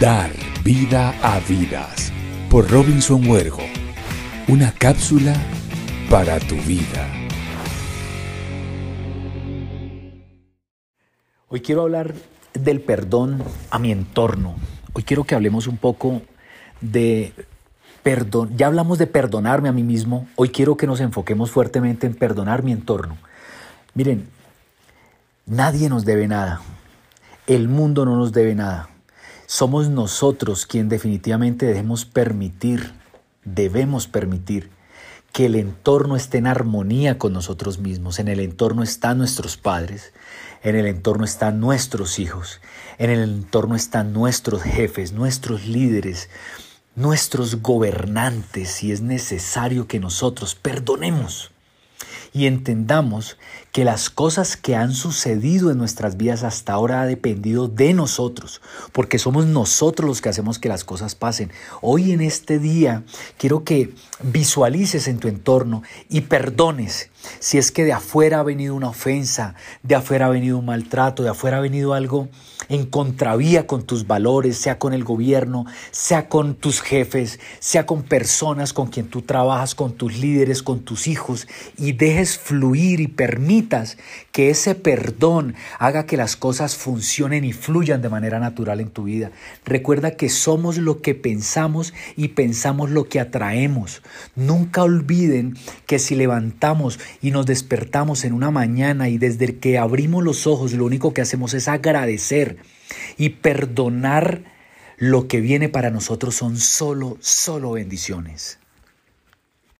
Dar vida a vidas por Robinson Huergo. Una cápsula para tu vida. Hoy quiero hablar del perdón a mi entorno. Hoy quiero que hablemos un poco de perdón. Ya hablamos de perdonarme a mí mismo. Hoy quiero que nos enfoquemos fuertemente en perdonar mi entorno. Miren, nadie nos debe nada. El mundo no nos debe nada. Somos nosotros quien definitivamente debemos permitir, debemos permitir que el entorno esté en armonía con nosotros mismos. En el entorno están nuestros padres, en el entorno están nuestros hijos, en el entorno están nuestros jefes, nuestros líderes, nuestros gobernantes, si es necesario que nosotros perdonemos y entendamos que las cosas que han sucedido en nuestras vidas hasta ahora ha dependido de nosotros, porque somos nosotros los que hacemos que las cosas pasen. Hoy en este día quiero que visualices en tu entorno y perdones si es que de afuera ha venido una ofensa, de afuera ha venido un maltrato, de afuera ha venido algo en contravía con tus valores, sea con el gobierno, sea con tus jefes, sea con personas con quien tú trabajas, con tus líderes, con tus hijos, y dejes fluir y permitas que ese perdón haga que las cosas funcionen y fluyan de manera natural en tu vida. Recuerda que somos lo que pensamos y pensamos lo que atraemos. Nunca olviden que si levantamos y nos despertamos en una mañana y desde que abrimos los ojos lo único que hacemos es agradecer y perdonar lo que viene para nosotros son solo, solo bendiciones.